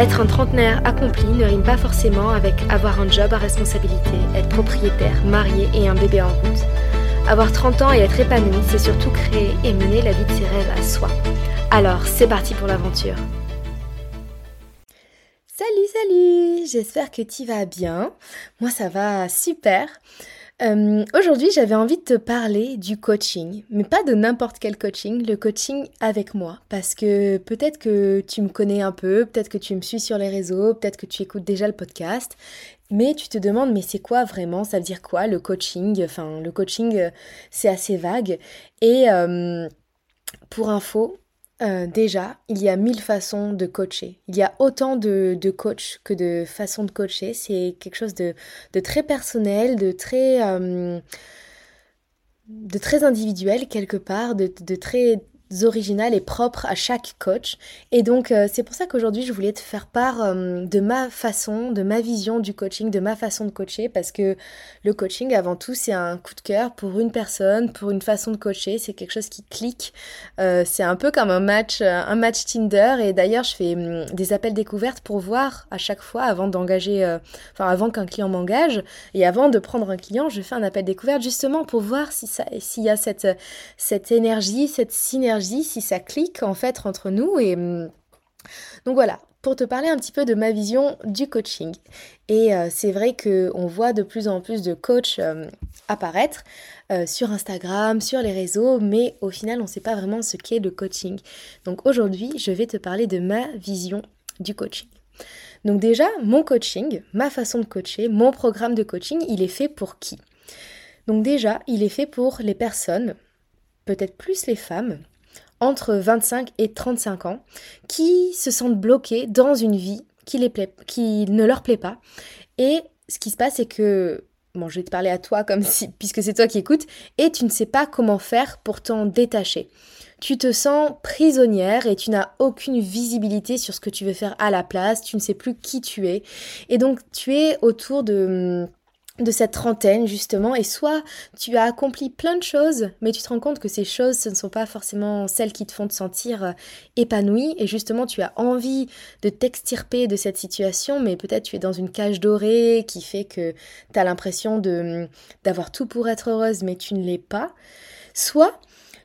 Être un trentenaire accompli ne rime pas forcément avec avoir un job à responsabilité, être propriétaire, marié et un bébé en route. Avoir 30 ans et être épanoui, c'est surtout créer et mener la vie de ses rêves à soi. Alors, c'est parti pour l'aventure. Salut, salut J'espère que tu vas bien. Moi, ça va super. Euh, aujourd'hui, j'avais envie de te parler du coaching, mais pas de n'importe quel coaching, le coaching avec moi, parce que peut-être que tu me connais un peu, peut-être que tu me suis sur les réseaux, peut-être que tu écoutes déjà le podcast, mais tu te demandes, mais c'est quoi vraiment? Ça veut dire quoi le coaching? Enfin, le coaching, euh, c'est assez vague. Et euh, pour info, euh, déjà, il y a mille façons de coacher. Il y a autant de, de coachs que de façons de coacher. C'est quelque chose de, très personnel, de très, euh, de très individuel quelque part, de, de très originales et propres à chaque coach. Et donc euh, c'est pour ça qu'aujourd'hui je voulais te faire part euh, de ma façon, de ma vision du coaching, de ma façon de coacher, parce que le coaching avant tout c'est un coup de cœur pour une personne, pour une façon de coacher, c'est quelque chose qui clique. Euh, c'est un peu comme un match, un match Tinder. Et d'ailleurs je fais hum, des appels découvertes pour voir à chaque fois avant d'engager, enfin avant qu'un client m'engage et avant de prendre un client, je fais un appel découverte justement pour voir si s'il y a cette cette énergie, cette synergie si ça clique en fait entre nous. Et hum, donc voilà, pour te parler un petit peu de ma vision du coaching. Et euh, c'est vrai qu'on voit de plus en plus de coachs euh, apparaître euh, sur Instagram, sur les réseaux, mais au final, on ne sait pas vraiment ce qu'est le coaching. Donc aujourd'hui, je vais te parler de ma vision du coaching. Donc déjà, mon coaching, ma façon de coacher, mon programme de coaching, il est fait pour qui? Donc déjà, il est fait pour les personnes, peut-être plus les femmes, entre 25 et 35 ans qui se sentent bloqués dans une vie qui, ne leur plaît pas. Et ce qui se passe, c'est que bon, je vais te parler à toi comme si, puisque c'est toi qui écoutes, et tu ne sais pas comment faire pour t'en détacher. Tu te sens prisonnière et tu n'as aucune visibilité sur ce que tu veux faire à la place, tu ne sais plus qui tu es. Et donc tu es autour de de cette trentaine justement. Et soit tu as accompli plein de choses mais tu te rends compte que ces choses ce ne sont pas forcément celles qui te font te sentir euh, épanoui et justement tu as envie de t'extirper de cette situation mais peut-être tu es dans une cage dorée qui fait que tu as l'impression de d'avoir tout pour être heureuse mais tu ne l'es pas. Soit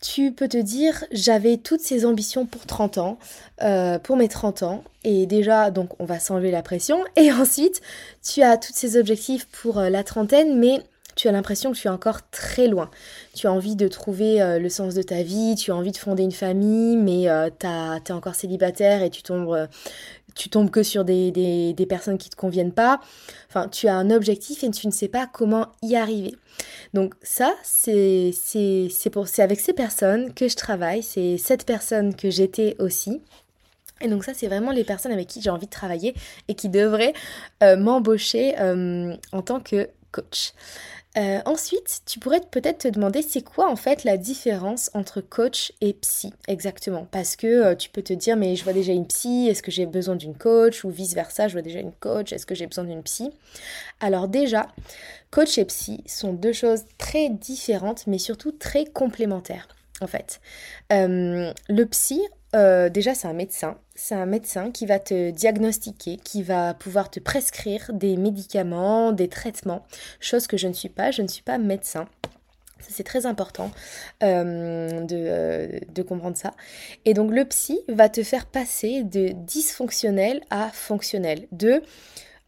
tu peux te dire j'avais toutes ces ambitions pour 30 ans, euh, pour mes 30 ans, et déjà donc on va s'enlever la pression, et ensuite tu as tous ces objectifs pour euh, la trentaine, mais tu as l'impression que tu es encore très loin. Tu as envie de trouver euh, le sens de ta vie, tu as envie de fonder une famille, mais tu es encore célibataire et tu tombes, tu tombes que sur des, des, personnes qui ne te conviennent pas. Enfin, tu as un objectif et tu ne sais pas comment y arriver. Donc ça, c'est avec ces personnes que je travaille, c'est cette personne que j'étais aussi. Et donc ça, c'est vraiment les personnes avec qui j'ai envie de travailler et qui devraient euh, m'embaucher euh, en tant que coach. Euh, ensuite, tu pourrais peut-être te demander c'est quoi en fait la différence entre coach et psy exactement? Parce que tu peux te dire mais je vois déjà une psy, est-ce que j'ai besoin d'une coach? Ou vice-versa, je vois déjà une coach, est-ce que j'ai besoin d'une psy? Alors déjà, Coach et psy sont deux choses très différentes, mais surtout très complémentaires, en fait. Euh, le psy, euh, déjà, c'est un médecin. C'est un médecin qui va te diagnostiquer, qui va pouvoir te prescrire des médicaments, des traitements, chose que je ne suis pas. Je ne suis pas médecin. C'est très important euh, de, de, comprendre ça. Et donc le psy va te faire passer de dysfonctionnel à fonctionnel, de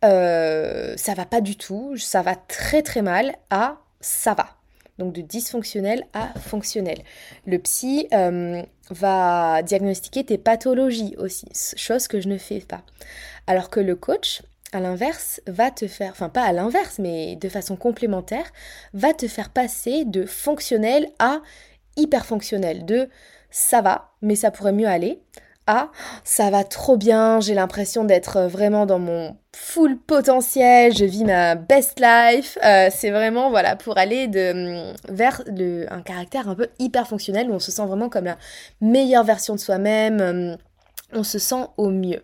euh, ça va pas du tout, ça va très très mal, à ça va. Donc de dysfonctionnel à fonctionnel. Le psy euh, va diagnostiquer tes pathologies aussi, chose que je ne fais pas. Alors que le coach, à l'inverse, va te faire, enfin pas à l'inverse, mais de façon complémentaire, va te faire passer de fonctionnel à hyper fonctionnel, de ça va, mais ça pourrait mieux aller, Ça va trop bien, j'ai l'impression d'être vraiment dans mon full potentiel, je vis ma best life. Euh, c'est vraiment voilà pour aller de, vers un caractère un peu hyper fonctionnel où on se sent vraiment comme la meilleure version de soi-même, euh, on se sent au mieux.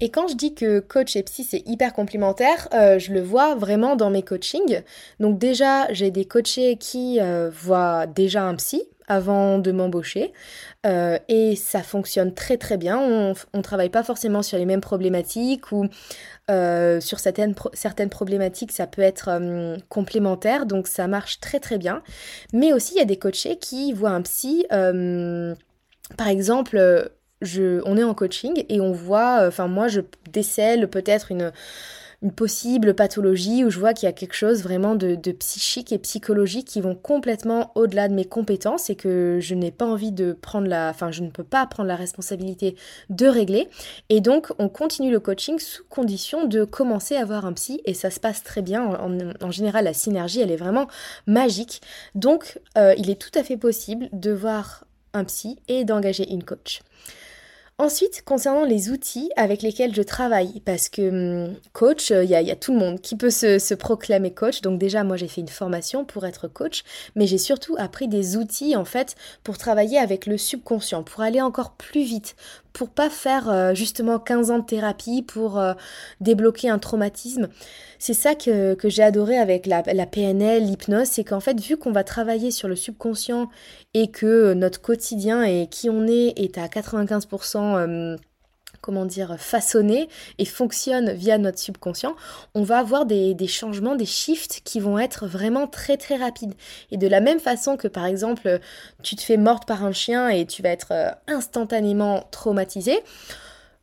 Et quand je dis que coach et psy c'est hyper complémentaire, euh, je le vois vraiment dans mes coachings. Donc déjà, j'ai des coachés qui euh, voient déjà un psy avant de m'embaucher euh, et ça fonctionne très très bien. On ne travaille pas forcément sur les mêmes problématiques ou sur certaines, certaines problématiques ça peut être complémentaire donc ça marche très très bien. Mais aussi il y a des coachés qui voient un psy par exemple on est en coaching et on voit, euh, enfin moi je décèle peut-être une, une possible pathologie où je vois qu'il y a quelque chose vraiment de, psychique et psychologique qui vont complètement au-delà de mes compétences et que je n'ai pas envie de prendre la, enfin je ne peux pas prendre la responsabilité de régler. Et donc on continue le coaching sous condition de commencer à avoir un psy et ça se passe très bien. En, général la synergie elle est vraiment magique. Donc euh, il est tout à fait possible de voir un psy et d'engager une coach. Ensuite, concernant les outils avec lesquels je travaille, parce que hum, coach, il y, a tout le monde qui peut se proclamer coach. Donc déjà, moi, j'ai fait une formation pour être coach, mais j'ai surtout appris des outils, en fait, pour travailler avec le subconscient, pour aller encore plus vite, pour pas faire euh, justement 15 ans de thérapie pour euh, débloquer un traumatisme. C'est ça que, j'ai adoré avec la, la PNL, l'hypnose, c'est qu'en fait, vu qu'on va travailler sur le subconscient et que notre quotidien et qui on est est à 95% comment dire, façonné et fonctionne via notre subconscient, on va avoir des, changements, des shifts qui vont être vraiment très très rapides. Et de la même façon que par exemple, tu te fais morte par un chien et tu vas être euh, instantanément traumatisé,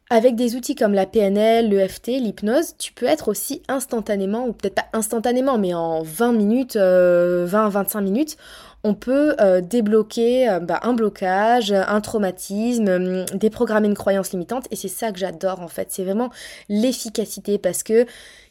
avec des outils comme la PNL, l'EFT, l'hypnose, tu peux être aussi instantanément, ou peut-être pas instantanément, mais en 20 minutes, 20-25 euh, minutes, on peut euh, débloquer euh, bah, un blocage, un traumatisme, hum, déprogrammer une croyance limitante. Et c'est ça que j'adore en fait. C'est vraiment l'efficacité parce que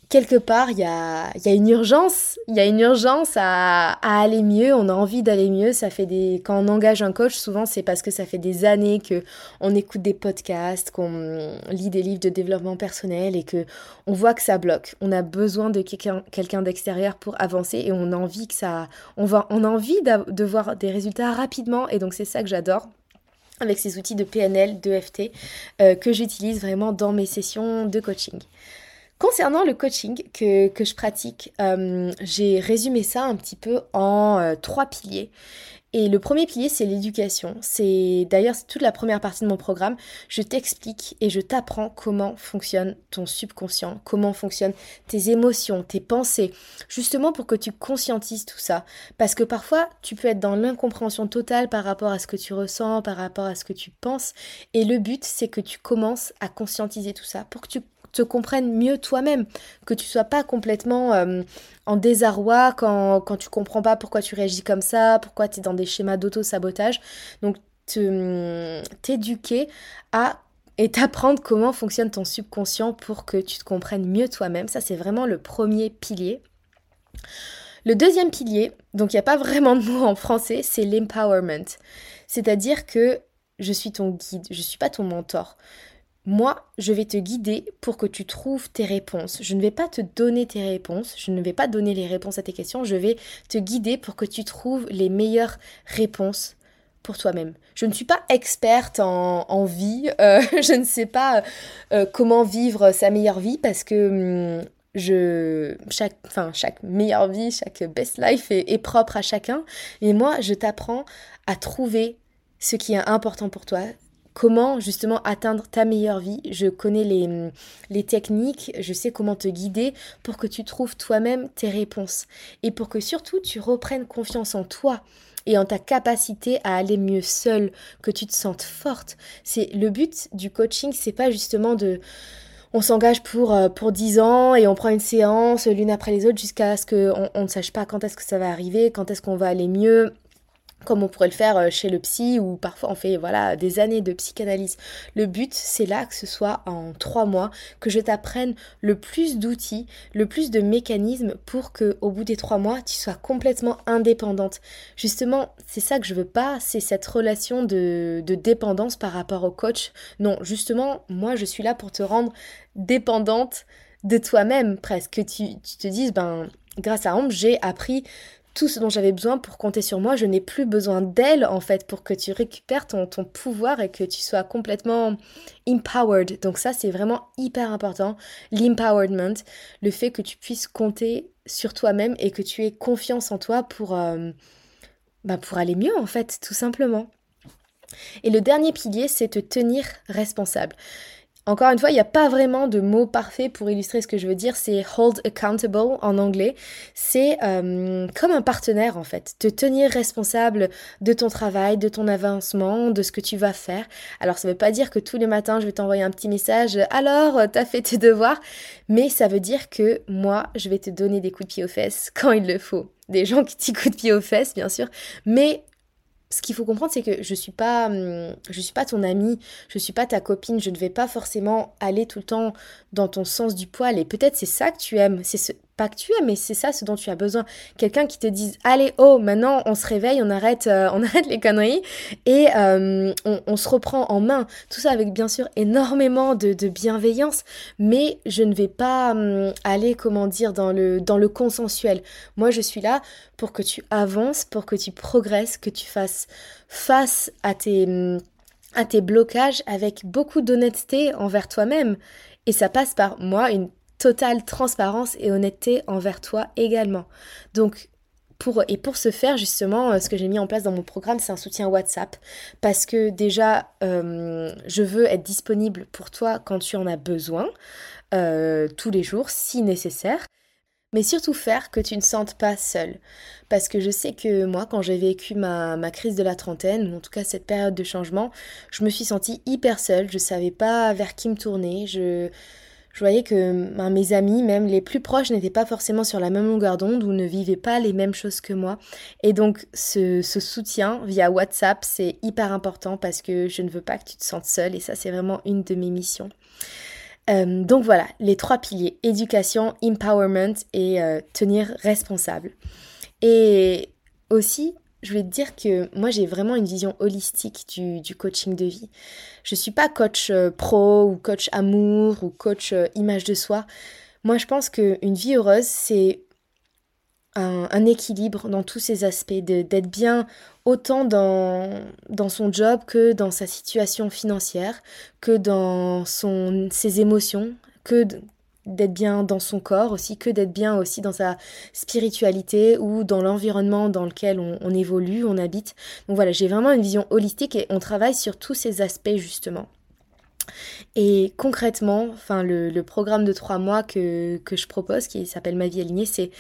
quelque part, il y a, une urgence, il y a une urgence à, aller mieux, on a envie d'aller mieux, ça fait des... Quand on engage un coach, souvent c'est parce que ça fait des années que on écoute des podcasts, qu'on lit des livres de développement personnel et que on voit que ça bloque. On a besoin de quelqu'un d'extérieur pour avancer et on a envie que ça... On, on a envie de voir des résultats rapidement et donc c'est ça que j'adore avec ces outils de PNL, d'EFT euh, que j'utilise vraiment dans mes sessions de coaching. Concernant le coaching que, je pratique, euh, j'ai résumé ça un petit peu en euh, trois piliers. Et le premier pilier, c'est l'éducation. C'est d'ailleurs toute la première partie de mon programme. Je t'explique et je t'apprends comment fonctionne ton subconscient, comment fonctionnent tes émotions, tes pensées, justement pour que tu conscientises tout ça. Parce que parfois, tu peux être dans l'incompréhension totale par rapport à ce que tu ressens, par rapport à ce que tu penses. Et le but, c'est que tu commences à conscientiser tout ça pour que tu te comprennes mieux toi-même, que tu sois pas complètement euh, en désarroi quand, quand tu comprends pas pourquoi tu réagis comme ça, pourquoi tu es dans des schémas d'auto-sabotage. Donc t'éduquer à et t'apprendre comment fonctionne ton subconscient pour que tu te comprennes mieux toi-même. Ça, c'est vraiment le premier pilier. Le deuxième pilier, donc il n'y a pas vraiment de mot en français, c'est l'empowerment. C'est-à-dire que je suis ton guide, je ne suis pas ton mentor. Moi, je vais te guider pour que tu trouves tes réponses. Je ne vais pas te donner tes réponses, je ne vais pas donner les réponses à tes questions, je vais te guider pour que tu trouves les meilleures réponses pour toi-même. Je ne suis pas experte en, vie, euh, je ne sais pas euh, comment vivre sa meilleure vie parce que hum, chaque, meilleure vie, chaque best life est, est propre à chacun. Et moi, je t'apprends à trouver ce qui est important pour toi, comment justement atteindre ta meilleure vie. Je connais les, les techniques, je sais comment te guider pour que tu trouves toi-même tes réponses et pour que surtout tu reprennes confiance en toi et en ta capacité à aller mieux seule, que tu te sentes forte. C'est le but du coaching, c'est pas justement de on s'engage pour, euh, pour 10 ans et on prend une séance l'une après les autres jusqu'à ce qu'on on ne sache pas quand est-ce que ça va arriver, quand est-ce qu'on va aller mieux, comme on pourrait le faire euh, chez le psy ou parfois on fait voilà des années de psychanalyse. Le but c'est là que ce soit en trois mois que je t'apprenne le plus d'outils, le plus de mécanismes pour que au bout des trois mois tu sois complètement indépendante. Justement c'est ça que je veux pas, c'est cette relation de, dépendance par rapport au coach. Non justement moi je suis là pour te rendre dépendante de toi-même presque. Que tu, tu te dises ben grâce à Ambre j'ai appris tout ce dont j'avais besoin pour compter sur moi. Je n'ai plus besoin d'elle, en fait, pour que tu récupères ton, pouvoir et que tu sois complètement empowered. Donc ça, c'est vraiment hyper important. L'empowerment, le fait que tu puisses compter sur toi-même et que tu aies confiance en toi pour, euh, bah pour aller mieux, en fait, tout simplement. Et le dernier pilier, c'est te tenir responsable. Encore une fois, il n'y a pas vraiment de mot parfait pour illustrer ce que je veux dire. C'est hold accountable en anglais. C'est euh, comme un partenaire en fait. Te tenir responsable de ton travail, de ton avancement, de ce que tu vas faire. Alors ça ne veut pas dire que tous les matins je vais t'envoyer un petit message. Alors, t'as fait tes devoirs? Mais ça veut dire que moi, je vais te donner des coups de pied aux fesses quand il le faut. Des gens qui t'y de pied aux fesses, bien sûr. Mais ce qu'il faut comprendre, c'est que je suis pas, hum, je suis pas ton amie, je suis pas ta copine, je ne vais pas forcément aller tout le temps dans ton sens du poil. Et peut-être c'est ça que tu aimes, c'est ce, pas que tu aimes, mais c'est ça ce dont tu as besoin. Quelqu'un qui te dise allez oh maintenant on se réveille, on arrête, euh, on arrête les conneries et euh, on, se reprend en main. Tout ça avec bien sûr énormément de, bienveillance, mais je ne vais pas hum, aller comment dire dans le dans le consensuel. Moi je suis là pour que tu avances, pour que tu progresses, que tu fasses face à tes hum, à tes blocages avec beaucoup d'honnêteté envers toi-même. Et ça passe par moi une totale transparence et honnêteté envers toi également. Donc, pour, et pour ce faire, justement, euh, ce que j'ai mis en place dans mon programme, c'est un soutien WhatsApp. Parce que déjà, euh, je veux être disponible pour toi quand tu en as besoin, euh, tous les jours, si nécessaire. Mais surtout faire que tu ne sentes pas seule. Parce que je sais que moi, quand j'ai vécu ma, ma, crise de la trentaine, ou en tout cas cette période de changement, je me suis sentie hyper seule. Je savais pas vers qui me tourner. Je je voyais que ben, mes amis, même les plus proches, n'étaient pas forcément sur la même longueur d'onde ou ne vivaient pas les mêmes choses que moi. Et donc ce, soutien via WhatsApp, c'est hyper important parce que je ne veux pas que tu te sentes seule et ça c'est vraiment une de mes missions. Euh, donc voilà, les trois piliers, éducation, empowerment et euh, tenir responsable. Et aussi, je vais te dire que moi j'ai vraiment une vision holistique du, coaching de vie. Je suis pas coach euh, pro ou coach amour ou coach euh, image de soi. Moi je pense qu'une vie heureuse c'est un, équilibre dans tous ses aspects, d'être bien autant dans, dans son job que dans sa situation financière, que dans son, ses émotions, que d'être bien dans son corps aussi que d'être bien aussi dans sa spiritualité ou dans l'environnement dans lequel on, évolue, on habite. Donc voilà, j'ai vraiment une vision holistique et on travaille sur tous ces aspects justement. Et concrètement, enfin le, programme de trois mois que, que je propose, qui s'appelle Ma vie alignée, c'est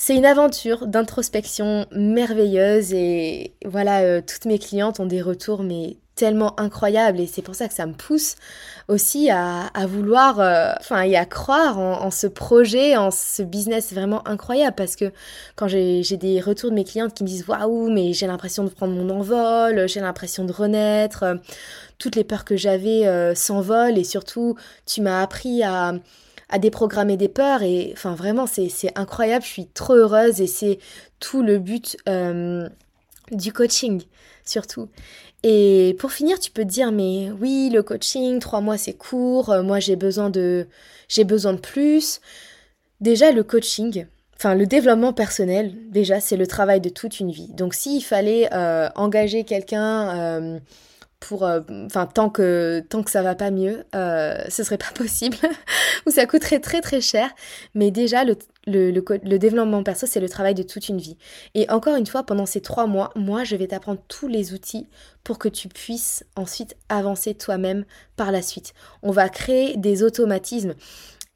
c'est une aventure d'introspection merveilleuse et voilà, euh, toutes mes clientes ont des retours mais tellement incroyables et c'est pour ça que ça me pousse aussi à, vouloir, euh, enfin, et à croire en, ce projet, en ce business vraiment incroyable. Parce que quand j'ai des retours de mes clientes qui me disent waouh, mais j'ai l'impression de prendre mon envol, j'ai l'impression de renaître, euh, toutes les peurs que j'avais euh, s'envolent et surtout tu m'as appris à à déprogrammer des peurs et enfin vraiment c'est incroyable, je suis trop heureuse et c'est tout le but du coaching surtout. Et pour finir, tu peux te dire, mais oui, le coaching, trois mois c'est court, euh, moi j'ai besoin de, j'ai besoin de plus. Déjà, le coaching, enfin le développement personnel, déjà c'est le travail de toute une vie. Donc s'il fallait euh, engager quelqu'un euh, pour euh, enfin tant que tant que ça va pas mieux euh, ce serait pas possible. Ou ça coûterait très très cher. Mais déjà le, le, le, développement perso c'est le travail de toute une vie. Et encore une fois pendant ces trois mois moi je vais t'apprendre tous les outils pour que tu puisses ensuite avancer toi-même par la suite. On va créer des automatismes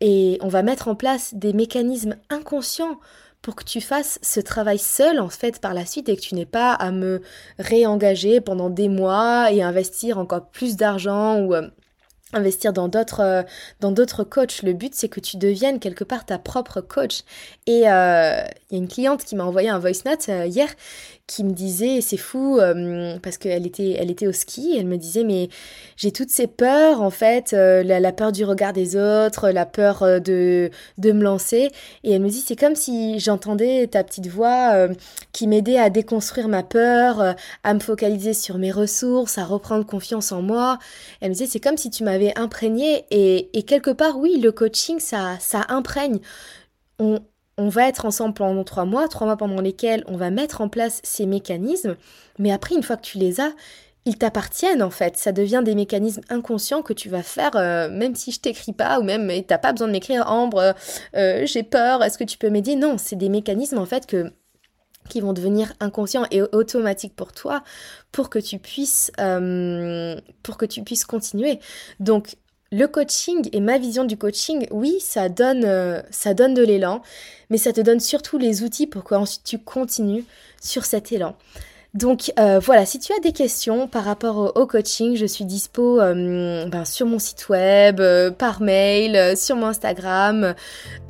et on va mettre en place des mécanismes inconscients pour que tu fasses ce travail seul en fait par la suite et que tu n'aies pas à me réengager pendant des mois et investir encore plus d'argent ou euh, investir dans d'autres euh, dans d'autres coachs. Le but c'est que tu deviennes quelque part ta propre coach. Et euh, il y a une cliente qui m'a envoyé un voice note hier qui me disait, c'est fou, euh, parce qu'elle était, elle était au ski, elle me disait, mais j'ai toutes ces peurs, en fait, euh, la, peur du regard des autres, la peur euh, de, de me lancer. Et elle me dit, c'est comme si j'entendais ta petite voix qui m'aidait à déconstruire ma peur, à me focaliser sur mes ressources, à reprendre confiance en moi. Elle me disait, c'est comme si tu m'avais imprégné. Et, et quelque part, oui, le coaching, ça, ça imprègne. On, on va être ensemble pendant trois mois, trois mois pendant lesquels on va mettre en place ces mécanismes, mais après, une fois que tu les as, ils t'appartiennent en fait. Ça devient des mécanismes inconscients que tu vas faire, euh, même si je t'écris pas, ou même t'as pas besoin de m'écrire Ambre, euh, euh, j'ai peur, est-ce que tu peux m'aider? Non, c'est des mécanismes en fait qui vont devenir inconscients et automatiques pour toi pour que tu puisses pour que tu puisses continuer. Donc le coaching et ma vision du coaching, oui, ça donne, euh, ça donne de l'élan, mais ça te donne surtout les outils pour que ensuite tu continues sur cet élan. Donc euh, voilà, si tu as des questions par rapport au, coaching, je suis dispo euh, ben, sur mon site web, euh, par mail, sur mon Instagram,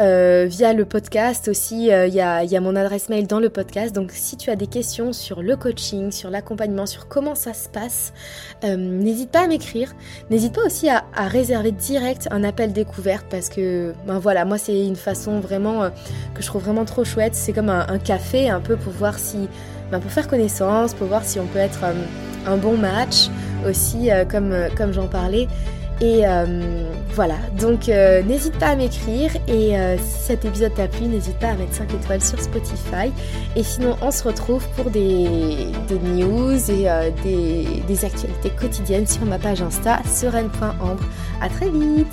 via le podcast aussi. Il y a, mon adresse mail dans le podcast. Donc si tu as des questions sur le coaching, sur l'accompagnement, sur comment ça se passe, n'hésite pas à m'écrire. N'hésite pas aussi à, réserver direct un appel découverte parce que ben voilà, moi c'est une façon vraiment que je trouve vraiment trop chouette. C'est comme un café un peu pour voir si bah, pour faire connaissance, pour voir si on peut être euh, un bon match aussi, euh, comme, euh, comme j'en parlais. Et voilà, donc n'hésite pas à m'écrire et si cet épisode t'a plu, n'hésite pas à mettre 5 étoiles sur Spotify. Et sinon, on se retrouve pour des, news et des, des actualités quotidiennes sur ma page Insta, sereine.ambre. A très vite